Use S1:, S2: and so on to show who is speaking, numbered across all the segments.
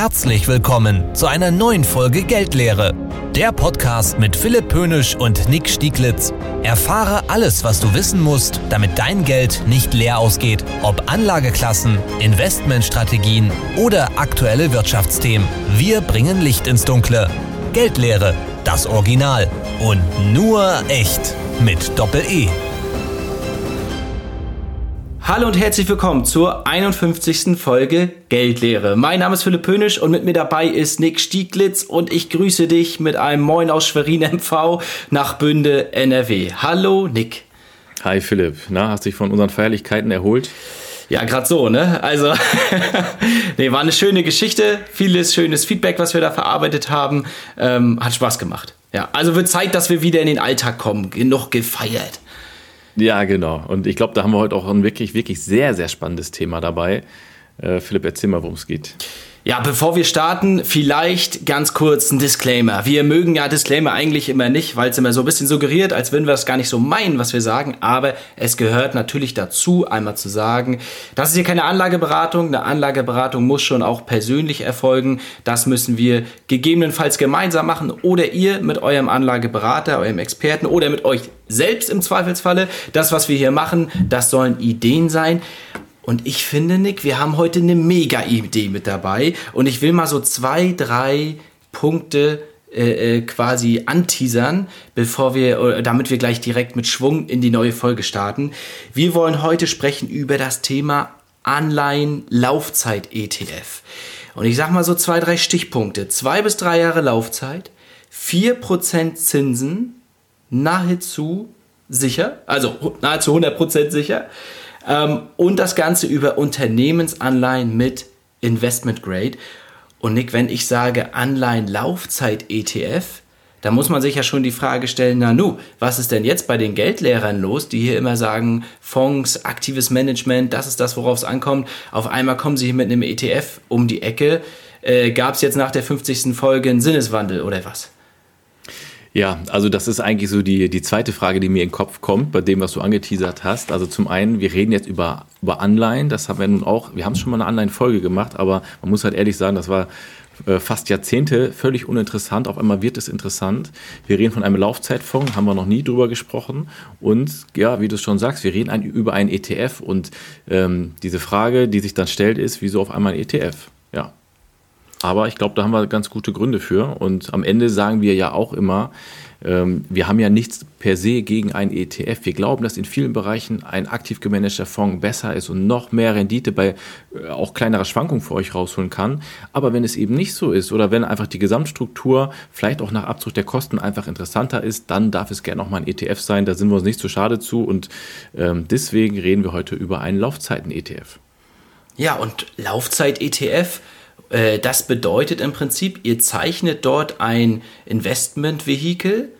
S1: Herzlich willkommen zu einer neuen Folge Geldlehre. Der Podcast mit Philipp Pönisch und Nick Stieglitz. Erfahre alles, was du wissen musst, damit dein Geld nicht leer ausgeht. Ob Anlageklassen, Investmentstrategien oder aktuelle Wirtschaftsthemen. Wir bringen Licht ins Dunkle. Geldlehre, das Original. Und nur echt. Mit Doppel-E.
S2: Hallo und herzlich willkommen zur 51. Folge Geldlehre. Mein Name ist Philipp Pönisch und mit mir dabei ist Nick Stieglitz und ich grüße dich mit einem Moin aus Schwerin MV nach Bünde NRW. Hallo Nick.
S3: Hi Philipp, na, hast dich von unseren Feierlichkeiten erholt?
S2: Ja, gerade so, ne? Also, nee, war eine schöne Geschichte, vieles schönes Feedback, was wir da verarbeitet haben. Ähm, hat Spaß gemacht. Ja, also wird Zeit, dass wir wieder in den Alltag kommen. Genug gefeiert.
S3: Ja, genau. Und ich glaube, da haben wir heute auch ein wirklich, wirklich sehr, sehr spannendes Thema dabei. Äh, Philipp, erzähl mal, worum es geht.
S2: Ja, bevor wir starten, vielleicht ganz kurz ein Disclaimer. Wir mögen ja Disclaimer eigentlich immer nicht, weil es immer so ein bisschen suggeriert, als würden wir das gar nicht so meinen, was wir sagen. Aber es gehört natürlich dazu, einmal zu sagen, das ist hier keine Anlageberatung. Eine Anlageberatung muss schon auch persönlich erfolgen. Das müssen wir gegebenenfalls gemeinsam machen oder ihr mit eurem Anlageberater, eurem Experten oder mit euch selbst im Zweifelsfalle. Das, was wir hier machen, das sollen Ideen sein. Und ich finde, Nick, wir haben heute eine Mega-Idee mit dabei. Und ich will mal so zwei, drei Punkte äh, äh quasi anteasern, bevor wir, damit wir gleich direkt mit Schwung in die neue Folge starten. Wir wollen heute sprechen über das Thema Anleihen-Laufzeit-ETF. Und ich sag mal so zwei, drei Stichpunkte. Zwei bis drei Jahre Laufzeit, vier Prozent Zinsen, nahezu sicher, also nahezu 100% sicher. Ähm, und das Ganze über Unternehmensanleihen mit Investment Grade. Und Nick, wenn ich sage Anleihen-Laufzeit-ETF, da muss man sich ja schon die Frage stellen, na nu, was ist denn jetzt bei den Geldlehrern los, die hier immer sagen, Fonds, aktives Management, das ist das, worauf es ankommt. Auf einmal kommen sie hier mit einem ETF um die Ecke. Äh, Gab es jetzt nach der 50. Folge einen Sinneswandel oder was?
S3: Ja, also das ist eigentlich so die, die zweite Frage, die mir in den Kopf kommt, bei dem, was du angeteasert hast. Also zum einen, wir reden jetzt über, über Anleihen, das haben wir nun auch, wir haben schon mal eine Anleihenfolge gemacht, aber man muss halt ehrlich sagen, das war äh, fast Jahrzehnte völlig uninteressant. Auf einmal wird es interessant. Wir reden von einem Laufzeitfonds, haben wir noch nie drüber gesprochen. Und ja, wie du es schon sagst, wir reden ein, über einen ETF. Und ähm, diese Frage, die sich dann stellt, ist, wieso auf einmal ein ETF? Ja, aber ich glaube, da haben wir ganz gute Gründe für. Und am Ende sagen wir ja auch immer, ähm, wir haben ja nichts per se gegen einen ETF. Wir glauben, dass in vielen Bereichen ein aktiv gemanagter Fonds besser ist und noch mehr Rendite bei äh, auch kleinerer Schwankungen für euch rausholen kann. Aber wenn es eben nicht so ist oder wenn einfach die Gesamtstruktur vielleicht auch nach Abzug der Kosten einfach interessanter ist, dann darf es gerne auch mal ein ETF sein. Da sind wir uns nicht zu schade zu. Und ähm, deswegen reden wir heute über einen Laufzeiten-ETF.
S2: Ja, und Laufzeit-ETF äh, das bedeutet im Prinzip, ihr zeichnet dort ein Investmentvehikel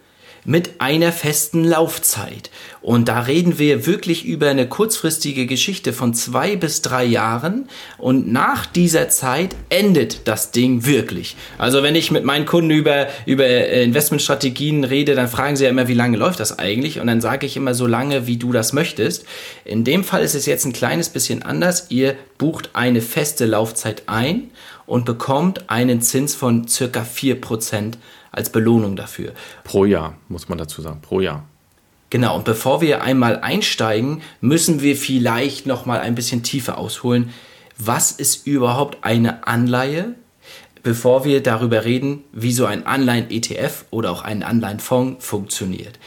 S2: mit einer festen Laufzeit. Und da reden wir wirklich über eine kurzfristige Geschichte von zwei bis drei Jahren. Und nach dieser Zeit endet das Ding wirklich. Also wenn ich mit meinen Kunden über, über Investmentstrategien rede, dann fragen sie ja immer, wie lange läuft das eigentlich? Und dann sage ich immer so lange, wie du das möchtest. In dem Fall ist es jetzt ein kleines bisschen anders. Ihr bucht eine feste Laufzeit ein und bekommt einen Zins von circa 4% als Belohnung dafür.
S3: Pro Jahr, muss man dazu sagen, pro Jahr.
S2: Genau, und bevor wir einmal einsteigen, müssen wir vielleicht noch mal ein bisschen tiefer ausholen. Was ist überhaupt eine Anleihe? Bevor wir darüber reden, wie so ein Anleihen-ETF oder auch ein Anleihenfonds funktioniert.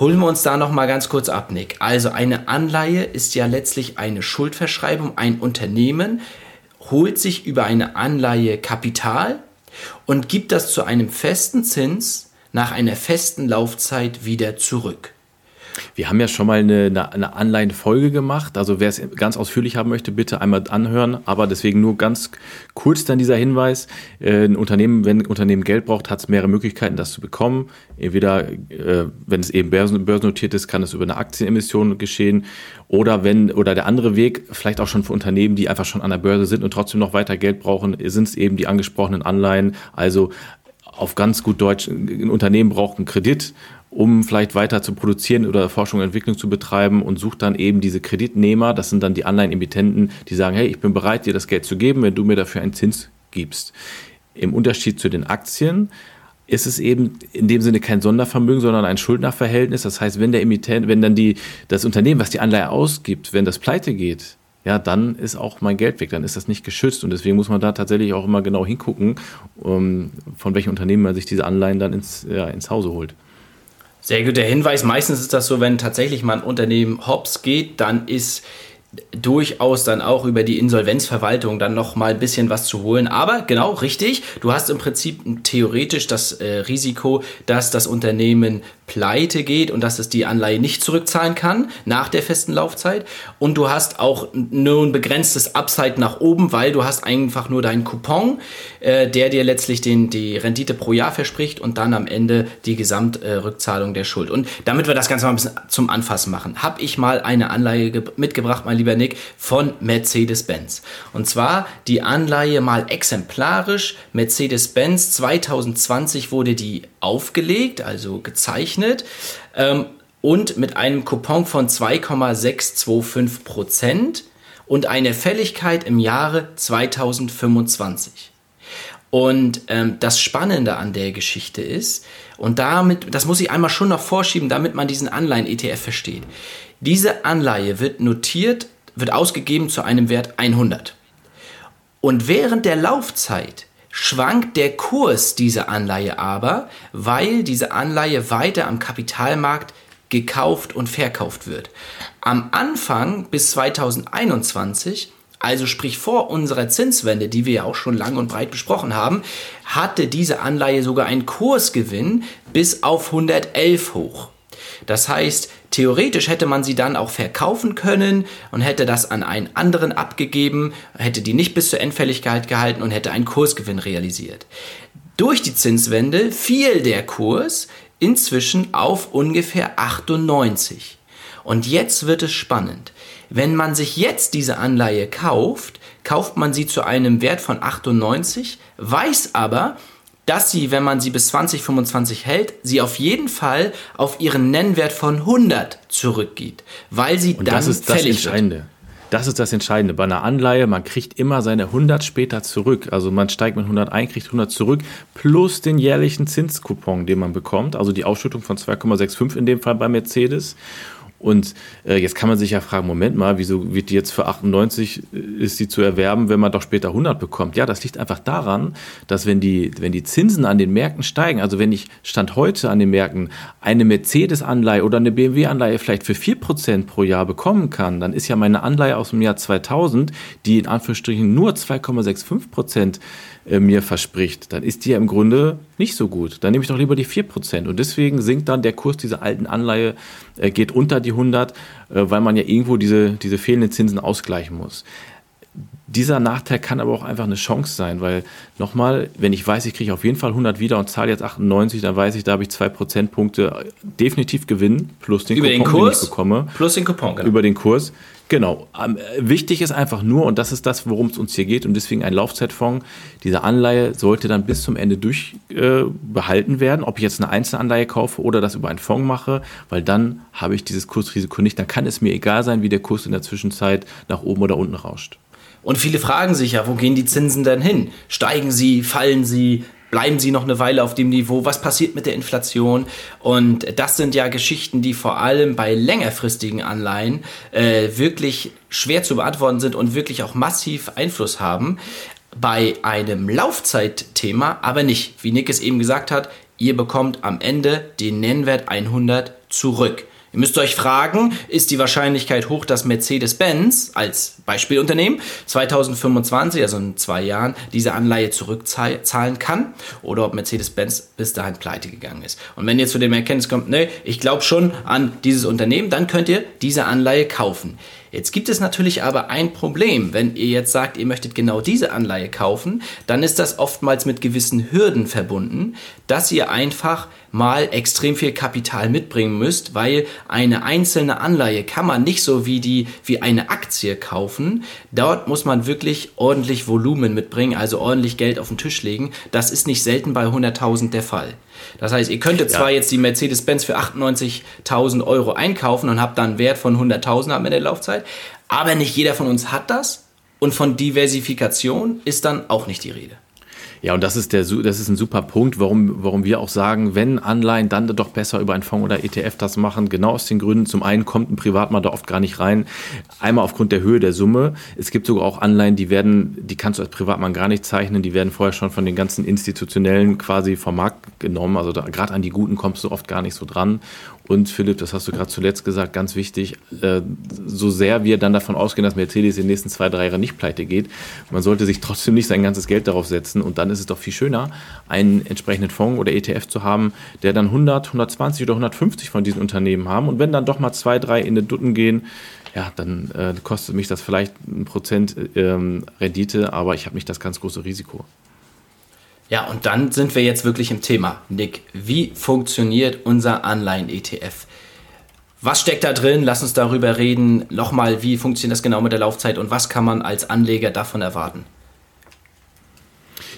S2: Holen wir uns da noch mal ganz kurz ab, Nick. Also eine Anleihe ist ja letztlich eine Schuldverschreibung. Ein Unternehmen holt sich über eine Anleihe Kapital und gibt das zu einem festen Zins nach einer festen Laufzeit wieder zurück.
S3: Wir haben ja schon mal eine, eine Anleihenfolge gemacht. Also wer es ganz ausführlich haben möchte, bitte einmal anhören. Aber deswegen nur ganz kurz dann dieser Hinweis. Äh, ein Unternehmen, wenn ein Unternehmen Geld braucht, hat es mehrere Möglichkeiten, das zu bekommen. Entweder, äh, wenn es eben börsennotiert ist, kann es über eine Aktienemission geschehen. Oder wenn, oder der andere Weg, vielleicht auch schon für Unternehmen, die einfach schon an der Börse sind und trotzdem noch weiter Geld brauchen, sind es eben die angesprochenen Anleihen. Also auf ganz gut Deutsch, ein Unternehmen braucht einen Kredit um vielleicht weiter zu produzieren oder Forschung und Entwicklung zu betreiben und sucht dann eben diese Kreditnehmer, das sind dann die Anleihenemittenten, die sagen, hey, ich bin bereit, dir das Geld zu geben, wenn du mir dafür einen Zins ausgibst. Im Unterschied zu den Aktien ist es eben in dem Sinne kein Sondervermögen, sondern ein Schuldnerverhältnis. Das heißt, wenn der Emittent, wenn dann die, das Unternehmen, was die Anleihe ausgibt, wenn das pleite geht, ja, dann ist auch mein Geld weg, dann ist das nicht geschützt. Und deswegen muss man da tatsächlich auch immer genau hingucken, ähm, von welchem Unternehmen man sich diese Anleihen dann ins, ja, ins Hause holt.
S2: Sehr guter Hinweis. Meistens ist das so, wenn tatsächlich mal ein Unternehmen hops geht, dann ist durchaus dann auch über die Insolvenzverwaltung dann noch mal ein bisschen was zu holen. Aber genau richtig, du hast im Prinzip theoretisch das äh, Risiko, dass das Unternehmen pleite geht und dass es die Anleihe nicht zurückzahlen kann nach der festen Laufzeit. Und du hast auch nur ein begrenztes Upside nach oben, weil du hast einfach nur deinen Coupon, äh, der dir letztlich den, die Rendite pro Jahr verspricht und dann am Ende die Gesamtrückzahlung äh, der Schuld. Und damit wir das Ganze mal ein bisschen zum Anfassen machen, habe ich mal eine Anleihe mitgebracht, mein lieber Nick, von Mercedes-Benz. Und zwar die Anleihe mal exemplarisch. Mercedes-Benz 2020 wurde die aufgelegt, also gezeichnet. Ähm, und mit einem Coupon von 2,625 Prozent und eine Fälligkeit im Jahre 2025. Und ähm, das Spannende an der Geschichte ist, und damit, das muss ich einmal schon noch vorschieben, damit man diesen Anleihen-ETF versteht. Diese Anleihe wird notiert, wird ausgegeben zu einem Wert 100. Und während der Laufzeit schwankt der Kurs dieser Anleihe aber, weil diese Anleihe weiter am Kapitalmarkt gekauft und verkauft wird. Am Anfang bis 2021 also sprich vor unserer Zinswende, die wir ja auch schon lang und breit besprochen haben, hatte diese Anleihe sogar einen Kursgewinn bis auf 111 hoch. Das heißt, theoretisch hätte man sie dann auch verkaufen können und hätte das an einen anderen abgegeben, hätte die nicht bis zur Endfälligkeit gehalten und hätte einen Kursgewinn realisiert. Durch die Zinswende fiel der Kurs inzwischen auf ungefähr 98. Und jetzt wird es spannend. Wenn man sich jetzt diese Anleihe kauft, kauft man sie zu einem Wert von 98, weiß aber, dass sie, wenn man sie bis 2025 hält, sie auf jeden Fall auf ihren Nennwert von 100 zurückgeht, weil sie Und dann
S3: das ist das Entscheidende. Wird. Das ist das Entscheidende. Bei einer Anleihe, man kriegt immer seine 100 später zurück. Also man steigt mit 100 ein, kriegt 100 zurück, plus den jährlichen Zinskupon, den man bekommt. Also die Ausschüttung von 2,65 in dem Fall bei Mercedes. Und äh, jetzt kann man sich ja fragen, Moment mal, wieso wird die jetzt für 98 äh, ist sie zu erwerben, wenn man doch später 100 bekommt? Ja, das liegt einfach daran, dass wenn die, wenn die Zinsen an den Märkten steigen, also wenn ich Stand heute an den Märkten eine Mercedes-Anleihe oder eine BMW-Anleihe vielleicht für 4% pro Jahr bekommen kann, dann ist ja meine Anleihe aus dem Jahr 2000, die in Anführungsstrichen nur 2,65% äh, mir verspricht, dann ist die ja im Grunde nicht so gut. Dann nehme ich doch lieber die 4%. Und deswegen sinkt dann der Kurs dieser alten Anleihe, äh, geht unter die 100, äh, weil man ja irgendwo diese, diese fehlenden Zinsen ausgleichen muss. Dieser Nachteil kann aber auch einfach eine Chance sein, weil nochmal, wenn ich weiß, ich kriege auf jeden Fall 100 wieder und zahle jetzt 98, dann weiß ich, da habe ich zwei Prozentpunkte definitiv Gewinn plus den
S2: über Coupon, den Kurs, den
S3: ich bekomme.
S2: Plus den Coupon,
S3: genau. Über den Kurs. Genau. Ähm, wichtig ist einfach nur, und das ist das, worum es uns hier geht, und deswegen ein Laufzeitfonds, diese Anleihe sollte dann bis zum Ende durchbehalten äh, werden, ob ich jetzt eine Einzelanleihe kaufe oder das über einen Fonds mache, weil dann habe ich dieses Kursrisiko nicht. Dann kann es mir egal sein, wie der Kurs in der Zwischenzeit nach oben oder unten rauscht.
S2: Und viele fragen sich ja, wo gehen die Zinsen denn hin? Steigen sie, fallen sie? bleiben sie noch eine Weile auf dem Niveau? Was passiert mit der Inflation? Und das sind ja Geschichten, die vor allem bei längerfristigen Anleihen äh, wirklich schwer zu beantworten sind und wirklich auch massiv Einfluss haben. Bei einem Laufzeitthema aber nicht. Wie Nick es eben gesagt hat, ihr bekommt am Ende den Nennwert 100 zurück. Ihr müsst euch fragen, ist die Wahrscheinlichkeit hoch, dass Mercedes-Benz als Beispielunternehmen 2025, also in zwei Jahren, diese Anleihe zurückzahlen kann oder ob Mercedes-Benz bis dahin pleite gegangen ist. Und wenn ihr zu dem Erkenntnis kommt, ne, ich glaube schon an dieses Unternehmen, dann könnt ihr diese Anleihe kaufen. Jetzt gibt es natürlich aber ein Problem. Wenn ihr jetzt sagt, ihr möchtet genau diese Anleihe kaufen, dann ist das oftmals mit gewissen Hürden verbunden, dass ihr einfach mal extrem viel Kapital mitbringen müsst, weil eine einzelne Anleihe kann man nicht so wie die wie eine Aktie kaufen. Dort muss man wirklich ordentlich Volumen mitbringen, also ordentlich Geld auf den Tisch legen. Das ist nicht selten bei 100.000 der Fall. Das heißt, ihr könntet ja. zwar jetzt die Mercedes-Benz für 98.000 Euro einkaufen und habt dann einen Wert von 100.000 am Ende der Laufzeit, aber nicht jeder von uns hat das und von Diversifikation ist dann auch nicht die Rede.
S3: Ja, und das ist, der, das ist ein super Punkt, warum, warum wir auch sagen, wenn Anleihen, dann doch besser über einen Fonds oder ETF das machen. Genau aus den Gründen. Zum einen kommt ein Privatmann da oft gar nicht rein. Einmal aufgrund der Höhe der Summe. Es gibt sogar auch Anleihen, die werden, die kannst du als Privatmann gar nicht zeichnen. Die werden vorher schon von den ganzen Institutionellen quasi vom Markt genommen. Also gerade an die guten kommst du oft gar nicht so dran. Und Philipp, das hast du gerade zuletzt gesagt, ganz wichtig, äh, so sehr wir dann davon ausgehen, dass Mercedes in den nächsten zwei, drei Jahren nicht pleite geht, man sollte sich trotzdem nicht sein ganzes Geld darauf setzen. Und dann ist es doch viel schöner, einen entsprechenden Fonds oder ETF zu haben, der dann 100, 120 oder 150 von diesen Unternehmen haben. Und wenn dann doch mal zwei, drei in den Dutten gehen, ja, dann äh, kostet mich das vielleicht ein Prozent ähm, Rendite, aber ich habe nicht das ganz große Risiko.
S2: Ja, und dann sind wir jetzt wirklich im Thema. Nick, wie funktioniert unser Anleihen-ETF? Was steckt da drin? Lass uns darüber reden. Nochmal, wie funktioniert das genau mit der Laufzeit und was kann man als Anleger davon erwarten?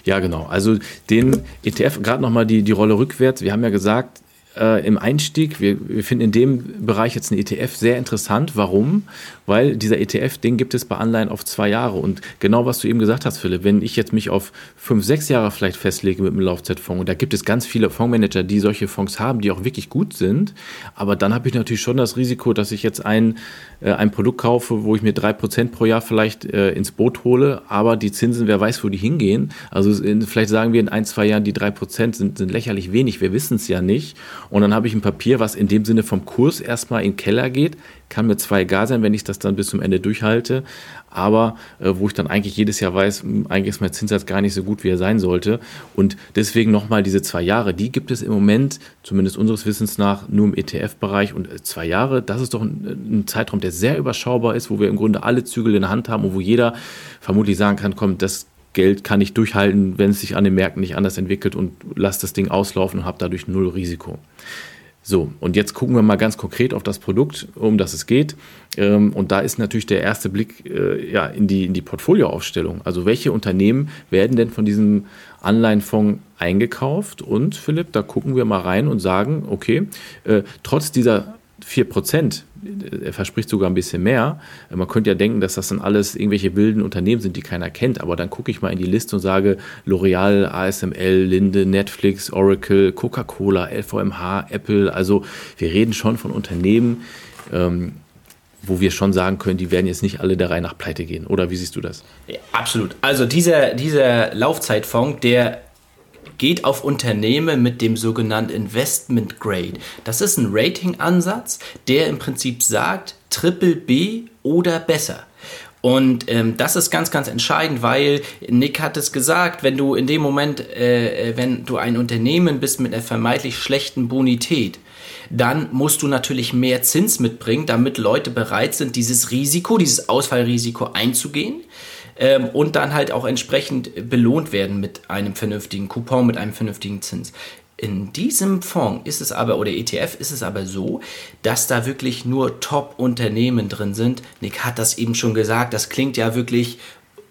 S3: Ja, genau. Also den ETF, gerade nochmal die, die Rolle rückwärts. Wir haben ja gesagt, äh, im Einstieg, wir, wir finden in dem Bereich jetzt einen ETF sehr interessant. Warum? Weil dieser ETF, den gibt es bei Anleihen auf zwei Jahre. Und genau was du eben gesagt hast, Philipp, wenn ich jetzt mich auf fünf, sechs Jahre vielleicht festlege mit einem Laufzeitfonds, und da gibt es ganz viele Fondsmanager, die solche Fonds haben, die auch wirklich gut sind, aber dann habe ich natürlich schon das Risiko, dass ich jetzt ein, äh, ein Produkt kaufe, wo ich mir drei Prozent pro Jahr vielleicht äh, ins Boot hole, aber die Zinsen, wer weiß, wo die hingehen. Also in, vielleicht sagen wir in ein, zwei Jahren, die drei Prozent sind, sind lächerlich wenig, wir wissen es ja nicht. Und dann habe ich ein Papier, was in dem Sinne vom Kurs erstmal in den Keller geht. Kann mir zwar egal sein, wenn ich das dann bis zum Ende durchhalte, aber äh, wo ich dann eigentlich jedes Jahr weiß, hm, eigentlich ist mein Zinssatz gar nicht so gut, wie er sein sollte. Und deswegen nochmal diese zwei Jahre, die gibt es im Moment, zumindest unseres Wissens nach, nur im ETF-Bereich. Und äh, zwei Jahre, das ist doch ein, ein Zeitraum, der sehr überschaubar ist, wo wir im Grunde alle Zügel in der Hand haben und wo jeder vermutlich sagen kann, komm, das Geld kann ich durchhalten, wenn es sich an den Märkten nicht anders entwickelt und lasse das Ding auslaufen und habe dadurch null Risiko. So, und jetzt gucken wir mal ganz konkret auf das Produkt, um das es geht. Ähm, und da ist natürlich der erste Blick äh, ja, in die, in die Portfolioaufstellung. Also welche Unternehmen werden denn von diesem Anleihenfonds eingekauft? Und Philipp, da gucken wir mal rein und sagen, okay, äh, trotz dieser 4 Prozent, er verspricht sogar ein bisschen mehr. Man könnte ja denken, dass das dann alles irgendwelche wilden Unternehmen sind, die keiner kennt. Aber dann gucke ich mal in die Liste und sage L'Oreal, ASML, Linde, Netflix, Oracle, Coca-Cola, LVMH, Apple. Also wir reden schon von Unternehmen, ähm, wo wir schon sagen können, die werden jetzt nicht alle der Reihe nach pleite gehen. Oder wie siehst du das?
S2: Ja, absolut. Also dieser, dieser Laufzeitfonds, der geht auf Unternehmen mit dem sogenannten Investment Grade. Das ist ein Rating-Ansatz, der im Prinzip sagt, Triple B oder besser. Und ähm, das ist ganz, ganz entscheidend, weil Nick hat es gesagt, wenn du in dem Moment, äh, äh wenn du ein Unternehmen bist mit einer vermeintlich schlechten Bonität, dann musst du natürlich mehr Zins mitbringen, damit Leute bereit sind, dieses Risiko, dieses Ausfallrisiko einzugehen ähm, und dann halt auch entsprechend belohnt werden mit einem vernünftigen Coupon, mit einem vernünftigen Zins. In diesem Fonds ist es aber, oder ETF ist es aber so, dass da wirklich nur Top-Unternehmen drin sind. Nick hat das eben schon gesagt, das klingt ja wirklich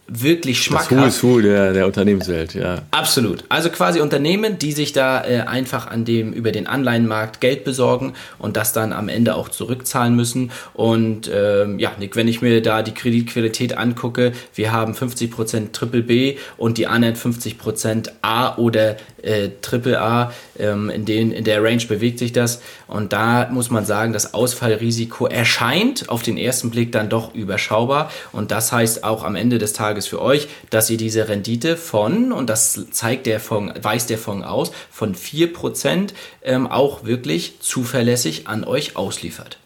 S2: wirklich schmackhaft.
S3: Das Who is Who der, der Unternehmenswelt, ja.
S2: Absolut. Also quasi Unternehmen, die sich da äh, einfach an dem, über den Anleihenmarkt Geld besorgen und das dann am Ende auch zurückzahlen müssen. Und ähm, ja, Nick, wenn ich mir da die Kreditqualität angucke, wir haben 50% Triple B und die anderen 50% A oder äh, Triple A. Ähm, in, den, in der Range bewegt sich das. Und da muss man sagen, das Ausfallrisiko erscheint auf den ersten Blick dann doch überschaubar. Und das heißt auch am Ende des Tages für euch, dass ihr diese Rendite von, und das zeigt der Fonds, weist der Fonds aus, von 4% ähm, auch wirklich zuverlässig an euch ausliefert.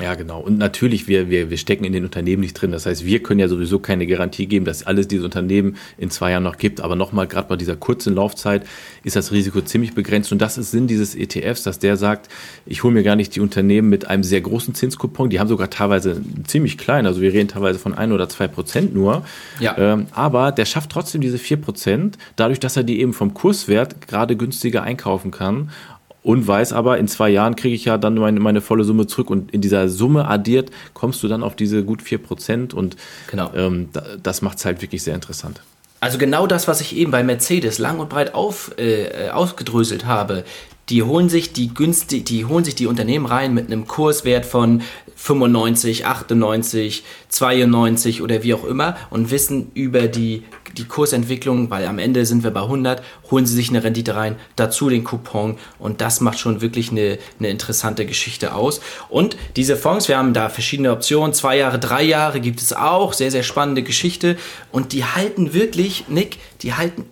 S3: Ja, genau. Und natürlich, wir, wir, wir stecken in den Unternehmen nicht drin. Das heißt, wir können ja sowieso keine Garantie geben, dass alles diese Unternehmen in zwei Jahren noch gibt. Aber nochmal, gerade bei dieser kurzen Laufzeit ist das Risiko ziemlich begrenzt. Und das ist Sinn dieses ETFs, dass der sagt, ich hole mir gar nicht die Unternehmen mit einem sehr großen Zinskupon. Die haben sogar teilweise ziemlich klein. Also wir reden teilweise von ein oder zwei Prozent nur. Ja. Ähm, aber der schafft trotzdem diese vier Prozent, dadurch, dass er die eben vom Kurswert gerade günstiger einkaufen kann und weiß aber, in zwei Jahren kriege ich ja dann meine, meine volle Summe zurück und in dieser Summe addiert kommst du dann auf diese gut 4% und genau. ähm, das macht es halt wirklich sehr interessant.
S2: Also genau das, was ich eben bei Mercedes lang und breit auf, äh, ausgedröselt habe, die holen sich die günstig, die holen sich die Unternehmen rein mit einem Kurswert von 95, 98, 92 oder wie auch immer und wissen über die, die Kursentwicklung, weil am Ende sind wir bei 100, holen sie sich eine Rendite rein, dazu den Coupon und das macht schon wirklich eine, eine interessante Geschichte aus. Und diese Fonds, wir haben da verschiedene Optionen, zwei Jahre, drei Jahre gibt es auch, sehr, sehr spannende Geschichte. Und die halten wirklich, Nick, die halten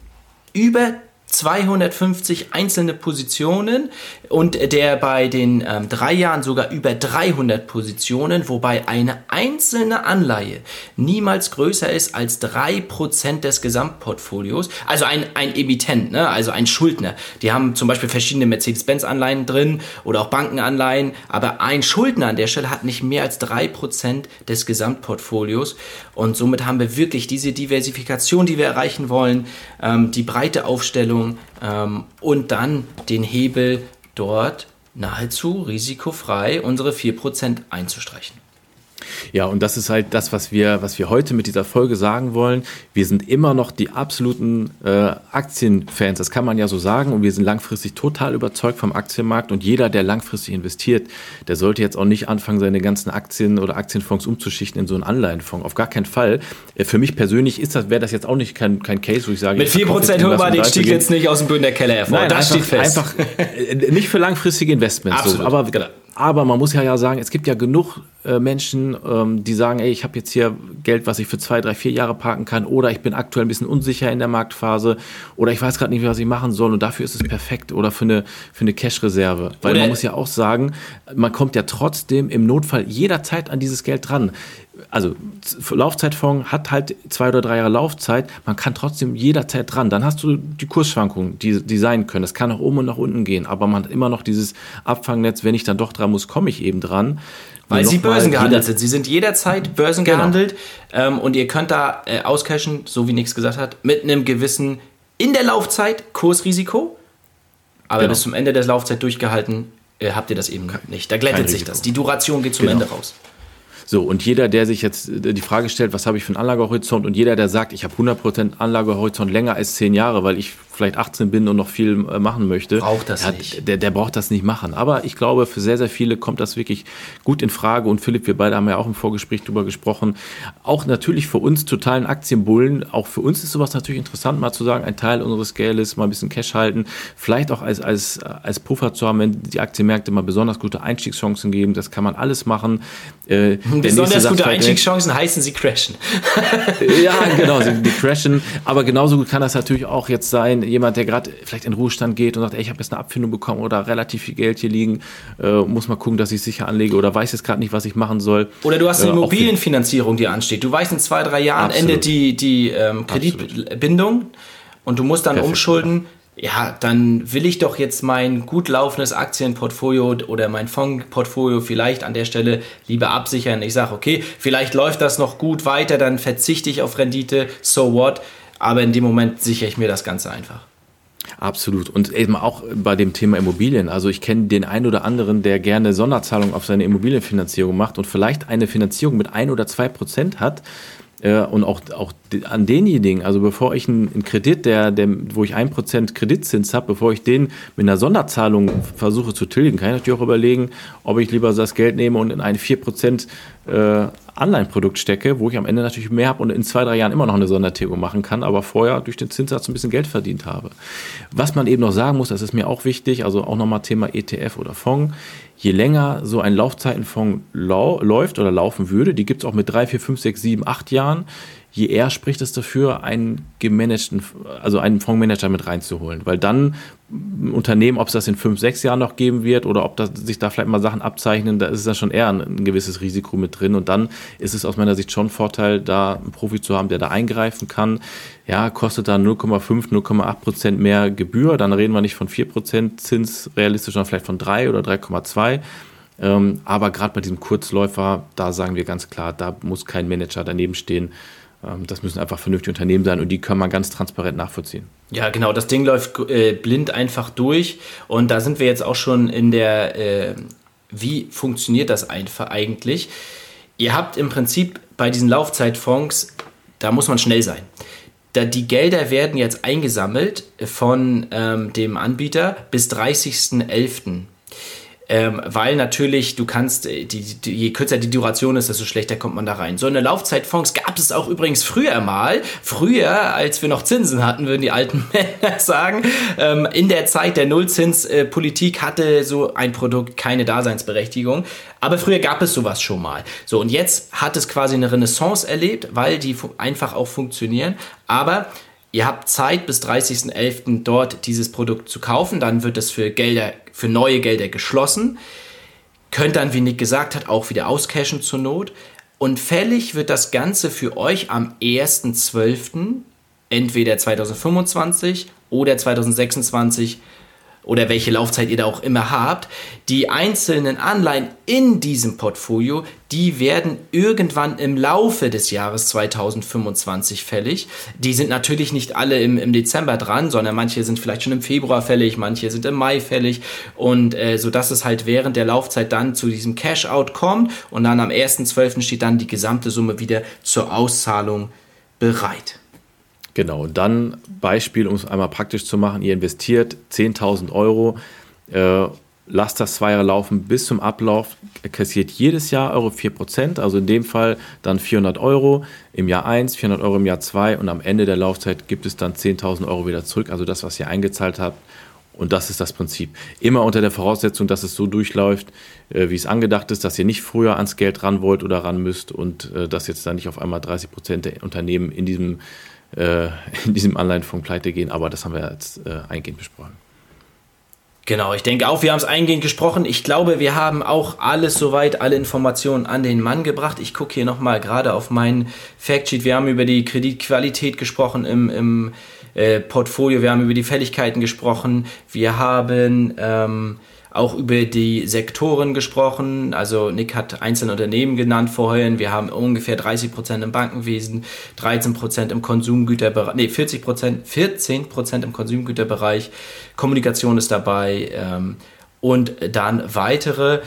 S2: über 250 einzelne Positionen und der bei den ähm, drei Jahren sogar über 300 Positionen, wobei eine einzelne Anleihe niemals größer ist als 3% des Gesamtportfolios. Also ein, ein Emittent, ne? also ein Schuldner. Die haben zum Beispiel verschiedene Mercedes-Benz-Anleihen drin oder auch Bankenanleihen, aber ein Schuldner an der Stelle hat nicht mehr als 3% des Gesamtportfolios und somit haben wir wirklich diese Diversifikation, die wir erreichen wollen, ähm, die breite Aufstellung, ähm, und dann den Hebel dort nahezu risikofrei unsere 4% einzustreichen.
S3: Ja, und das ist halt das, was wir, was wir heute mit dieser Folge sagen wollen. Wir sind immer noch die absoluten äh, Aktienfans, das kann man ja so sagen. Und wir sind langfristig total überzeugt vom Aktienmarkt. Und jeder, der langfristig investiert, der sollte jetzt auch nicht anfangen, seine ganzen Aktien oder Aktienfonds umzuschichten in so einen Anleihenfonds. Auf gar keinen Fall. Äh, für mich persönlich ist das, wäre das jetzt auch nicht kein, kein Case, wo ich sage,
S2: mit 4% holen wir den Stieg jetzt nicht aus dem Böden der Keller hervor.
S3: Nein, das einfach, steht fest. Einfach äh, nicht für langfristige Investments.
S2: Absolut,
S3: so, aber
S2: genau.
S3: Aber man muss ja, ja sagen, es gibt ja genug äh, Menschen, ähm, die sagen, ey, ich habe jetzt hier Geld, was ich für zwei, drei, vier Jahre parken kann, oder ich bin aktuell ein bisschen unsicher in der Marktphase, oder ich weiß gerade nicht, was ich machen soll, und dafür ist es perfekt, oder für eine, für eine Cash-Reserve. Weil oder man muss ja auch sagen, man kommt ja trotzdem im Notfall jederzeit an dieses Geld dran also Laufzeitfonds hat halt zwei oder drei Jahre Laufzeit, man kann trotzdem jederzeit dran. Dann hast du die Kursschwankungen, die, die sein können. Es kann nach oben und nach unten gehen, aber man hat immer noch dieses Abfangnetz, wenn ich dann doch dran muss, komme ich eben dran.
S2: Weil sie börsengehandelt sind. Sie sind jederzeit börsengehandelt genau. ähm, und ihr könnt da äh, auscashen, so wie Nix gesagt hat, mit einem gewissen in der Laufzeit Kursrisiko. Aber genau. bis zum Ende der Laufzeit durchgehalten äh, habt ihr das eben nicht. Da glättet sich das. Die Duration geht zum genau. Ende raus.
S3: So, und jeder, der sich jetzt äh, die Frage stellt, was habe ich für einen Anlagehorizont? Und jeder, der sagt, ich habe 100% Anlagehorizont länger als 10 Jahre, weil ich vielleicht 18 bin und noch viel äh, machen möchte,
S2: braucht das
S3: der,
S2: nicht.
S3: Der, der braucht das nicht machen. Aber ich glaube, für sehr, sehr viele kommt das wirklich gut in Frage. Und Philipp, wir beide haben ja auch im Vorgespräch drüber gesprochen. Auch natürlich für uns totalen Aktienbullen, auch für uns ist sowas natürlich interessant, mal zu sagen, ein Teil unseres Geldes, mal ein bisschen Cash halten, vielleicht auch als, als, als Puffer zu haben, wenn die Aktienmärkte mal besonders gute Einstiegschancen geben. Das kann man alles machen.
S2: Äh, besonders gute Einstiegschancen heißen, sie crashen.
S3: ja, genau, die crashen. Aber genauso gut kann das natürlich auch jetzt sein, jemand, der gerade vielleicht in Ruhestand geht und sagt, ey, ich habe jetzt eine Abfindung bekommen oder relativ viel Geld hier liegen, äh, muss mal gucken, dass ich sicher anlege oder weiß jetzt gerade nicht, was ich machen soll.
S2: Oder du hast eine äh, Immobilienfinanzierung, die ansteht. Du weißt, in zwei, drei Jahren Absolut. endet die, die ähm, Kreditbindung und du musst dann Perfekt, umschulden. Ja. ja, dann will ich doch jetzt mein gut laufendes Aktienportfolio oder mein Fondsportfolio vielleicht an der Stelle lieber absichern. Ich sage, okay, vielleicht läuft das noch gut weiter, dann verzichte ich auf Rendite, so what. Aber in dem Moment sichere ich mir das Ganze einfach.
S3: Absolut. Und eben auch bei dem Thema Immobilien. Also ich kenne den einen oder anderen, der gerne Sonderzahlungen auf seine Immobilienfinanzierung macht und vielleicht eine Finanzierung mit ein oder zwei Prozent hat. Äh, und auch, auch an denjenigen, also bevor ich einen, Kredit, der, der, wo ich ein Prozent Kreditzins habe, bevor ich den mit einer Sonderzahlung versuche zu tilgen, kann ich natürlich auch überlegen, ob ich lieber das Geld nehme und in ein 4% äh, Anleihenprodukt stecke, wo ich am Ende natürlich mehr habe und in zwei, drei Jahren immer noch eine Sondertilgung machen kann, aber vorher durch den Zinssatz ein bisschen Geld verdient habe. Was man eben noch sagen muss, das ist mir auch wichtig, also auch nochmal Thema ETF oder Fonds. Je länger so ein Laufzeitenfonds lau läuft oder laufen würde, die gibt es auch mit drei, vier, fünf, sechs, sieben, acht Jahren, je eher spricht es dafür, einen gemanagten, also einen Fondsmanager mit reinzuholen. Weil dann ein Unternehmen, ob es das in fünf, sechs Jahren noch geben wird oder ob das, sich da vielleicht mal Sachen abzeichnen, da ist da schon eher ein, ein, gewisses Risiko mit drin. Und dann ist es aus meiner Sicht schon ein Vorteil, da einen Profi zu haben, der da eingreifen kann. Ja, kostet da 0,5, 0,8 Prozent mehr Gebühr. Dann reden wir nicht von 4 Prozent Zins realistisch, sondern vielleicht von 3 oder 3,2. Ähm, aber gerade bei diesem Kurzläufer, da sagen wir ganz klar, da muss kein Manager daneben stehen, das müssen einfach vernünftige Unternehmen sein und die kann man ganz transparent nachvollziehen.
S2: Ja, genau. Das Ding läuft äh, blind einfach durch und da sind wir jetzt auch schon in der, äh, wie funktioniert das einfach eigentlich? Ihr habt im Prinzip bei diesen Laufzeitfonds, da muss man schnell sein. da die Gelder werden jetzt eingesammelt von ähm, dem Anbieter bis 30.11. Ähm, weil natürlich du kannst, äh, die, die, je kürzer die Duration ist, desto schlechter kommt man da rein. So eine Laufzeitfonds gab es auch übrigens früher mal. Früher, als wir noch Zinsen hatten, würden die alten Männer sagen. Ähm, in der Zeit der Nullzinspolitik hatte so ein Produkt keine Daseinsberechtigung. Aber früher gab es sowas schon mal. So, und jetzt hat es quasi eine Renaissance erlebt, weil die einfach auch funktionieren. Aber Ihr habt Zeit bis 30.11. dort dieses Produkt zu kaufen. Dann wird es für Gelder, für neue Gelder geschlossen. Könnt dann, wie Nick gesagt hat, auch wieder auscashen zur Not. Und fällig wird das Ganze für euch am 1.12. entweder 2025 oder 2026 oder welche Laufzeit ihr da auch immer habt, die einzelnen Anleihen in diesem Portfolio, die werden irgendwann im Laufe des Jahres 2025 fällig. Die sind natürlich nicht alle im, im Dezember dran, sondern manche sind vielleicht schon im Februar fällig, manche sind im Mai fällig und äh, so dass es halt während der Laufzeit dann zu diesem Cash-out kommt und dann am 1.12. steht dann die gesamte Summe wieder zur Auszahlung bereit.
S3: Genau, und dann Beispiel, um es einmal praktisch zu machen, ihr investiert 10.000 Euro, äh, lasst das zwei Jahre laufen bis zum Ablauf, kassiert jedes Jahr eure 4%, also in dem Fall dann 400 Euro im Jahr 1, 400 Euro im Jahr 2 und am Ende der Laufzeit gibt es dann 10.000 Euro wieder zurück, also das, was ihr eingezahlt habt. Und das ist das Prinzip. Immer unter der Voraussetzung, dass es so durchläuft, äh, wie es angedacht ist, dass ihr nicht früher ans Geld ran wollt oder ran müsst und äh, dass jetzt dann nicht auf einmal 30 Prozent der Unternehmen in diesem in diesem Anleihenfonds pleite gehen, aber das haben wir jetzt äh, eingehend besprochen.
S2: Genau, ich denke auch, wir haben es eingehend gesprochen. Ich glaube, wir haben auch alles soweit, alle Informationen an den Mann gebracht. Ich gucke hier nochmal gerade auf meinen Factsheet. Wir haben über die Kreditqualität gesprochen im, im äh, Portfolio, wir haben über die Fälligkeiten gesprochen, wir haben ähm, auch über die Sektoren gesprochen. Also Nick hat einzelne Unternehmen genannt vorhin. Wir haben ungefähr 30 Prozent im Bankenwesen, 13 Prozent im Konsumgüterbereich, nee, 40 Prozent, 14 Prozent im Konsumgüterbereich. Kommunikation ist dabei ähm, und dann weitere.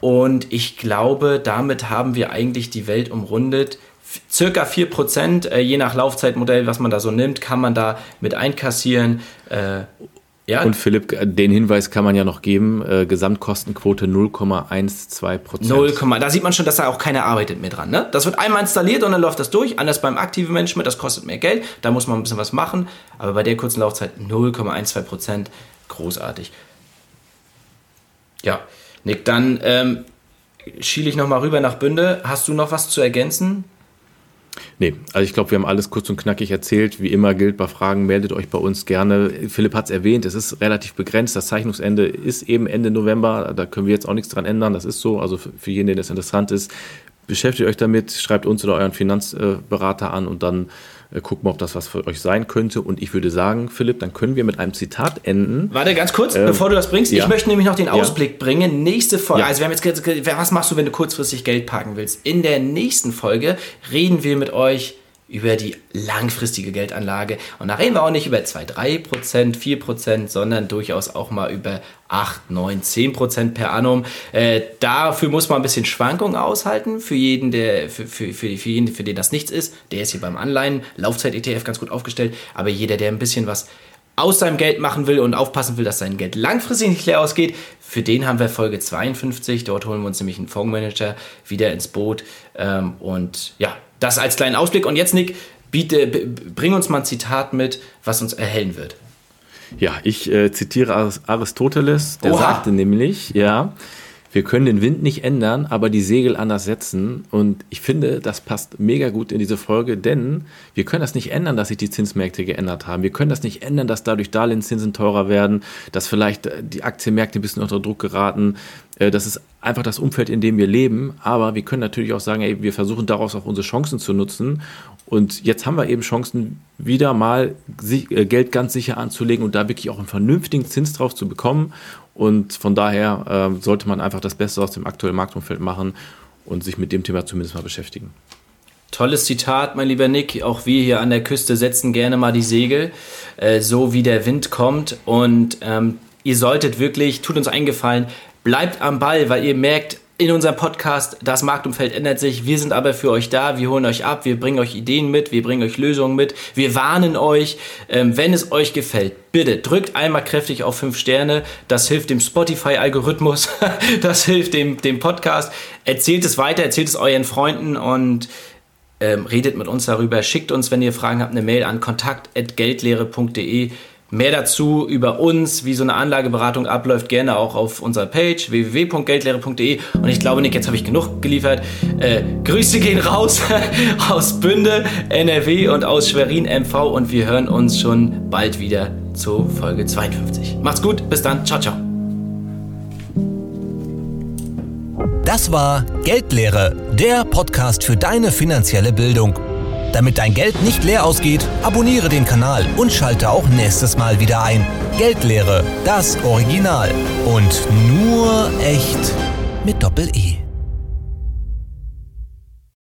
S2: Und ich glaube, damit haben wir eigentlich die Welt umrundet circa 4%, äh, je nach Laufzeitmodell, was man da so nimmt, kann man da mit einkassieren. Äh,
S3: ja. Und Philipp, den Hinweis kann man ja noch geben, äh, Gesamtkostenquote 0,12 Prozent.
S2: 0, da sieht man schon, dass da auch keiner arbeitet mehr dran. Ne? Das wird einmal installiert und dann läuft das durch. Anders beim aktiven Management, das kostet mehr Geld, da muss man ein bisschen was machen. Aber bei der kurzen Laufzeit 0,12 Prozent, großartig. Ja, Nick, dann ähm, schiele ich nochmal rüber nach Bünde. Hast du noch was zu ergänzen?
S3: Nee, also ich glaube, wir haben alles kurz und knackig erzählt. Wie immer gilt bei Fragen, meldet euch bei uns gerne. Philipp hat es erwähnt, es ist relativ begrenzt. Das Zeichnungsende ist eben Ende November. Da können wir jetzt auch nichts dran ändern. Das ist so. Also für jeden, der das interessant ist, beschäftigt euch damit, schreibt uns oder euren Finanzberater an und dann äh, gucken wir, ob das was für euch sein könnte. Und ich würde sagen, Philipp, dann können wir mit einem Zitat enden.
S2: Warte, ganz kurz, ähm, bevor du das bringst. Ja. Ich möchte nämlich noch den Ausblick ja. bringen. Nächste Folge, ja. also wir haben jetzt, was machst du, wenn du kurzfristig Geld parken willst? In der nächsten Folge reden wir mit euch über die langfristige Geldanlage. Und da reden wir auch nicht über 2, 3 Prozent, 4 Prozent, sondern durchaus auch mal über 8, 9, 10 Prozent per annum. Äh, dafür muss man ein bisschen Schwankungen aushalten. Für jeden, der, für, für, für, für jeden, für den das nichts ist, der ist hier beim Anleihen, Laufzeit-ETF ganz gut aufgestellt. Aber jeder, der ein bisschen was aus seinem Geld machen will und aufpassen will, dass sein Geld langfristig nicht leer ausgeht, für den haben wir Folge 52. Dort holen wir uns nämlich einen Fondsmanager wieder ins Boot. Ähm, und ja, das als kleinen Ausblick. Und jetzt, Nick, biete, bring uns mal ein Zitat mit, was uns erhellen wird.
S3: Ja, ich äh, zitiere Aristoteles, der Oha. sagte nämlich, ja, wir können den Wind nicht ändern, aber die Segel anders setzen. Und ich finde, das passt mega gut in diese Folge, denn wir können das nicht ändern, dass sich die Zinsmärkte geändert haben. Wir können das nicht ändern, dass dadurch Darlehenszinsen teurer werden, dass vielleicht äh, die Aktienmärkte ein bisschen unter Druck geraten. Äh, das ist einfach das Umfeld, in dem wir leben. Aber wir können natürlich auch sagen, ey, wir versuchen daraus auch unsere Chancen zu nutzen. Und jetzt haben wir eben Chancen, wieder mal äh, Geld ganz sicher anzulegen und da wirklich auch einen vernünftigen Zins drauf zu bekommen. Und von daher äh, sollte man einfach das Beste aus dem aktuellen Marktumfeld machen und sich mit dem Thema zumindest mal beschäftigen.
S2: Tolles Zitat, mein lieber Nick. Auch wir hier an der Küste setzen gerne mal die Segel, äh, so wie der Wind kommt. Und ähm, ihr solltet wirklich, tut uns eingefallen, bleibt am Ball, weil ihr merkt, in unserem Podcast, das Marktumfeld ändert sich, wir sind aber für euch da, wir holen euch ab, wir bringen euch Ideen mit, wir bringen euch Lösungen mit, wir warnen euch, ähm, wenn es euch gefällt, bitte drückt einmal kräftig auf 5 Sterne, das hilft dem Spotify-Algorithmus, das hilft dem, dem Podcast, erzählt es weiter, erzählt es euren Freunden und ähm, redet mit uns darüber, schickt uns, wenn ihr Fragen habt, eine Mail an kontakt.geldlehre.de. Mehr dazu über uns, wie so eine Anlageberatung abläuft, gerne auch auf unserer Page www.geldlehre.de. Und ich glaube, Nick, jetzt habe ich genug geliefert. Äh, Grüße gehen raus aus Bünde, NRW und aus Schwerin MV und wir hören uns schon bald wieder zu Folge 52. Macht's gut, bis dann, ciao, ciao.
S1: Das war Geldlehre, der Podcast für deine finanzielle Bildung. Damit dein Geld nicht leer ausgeht, abonniere den Kanal und schalte auch nächstes Mal wieder ein. Geldlehre, das Original. Und nur echt mit Doppel-E.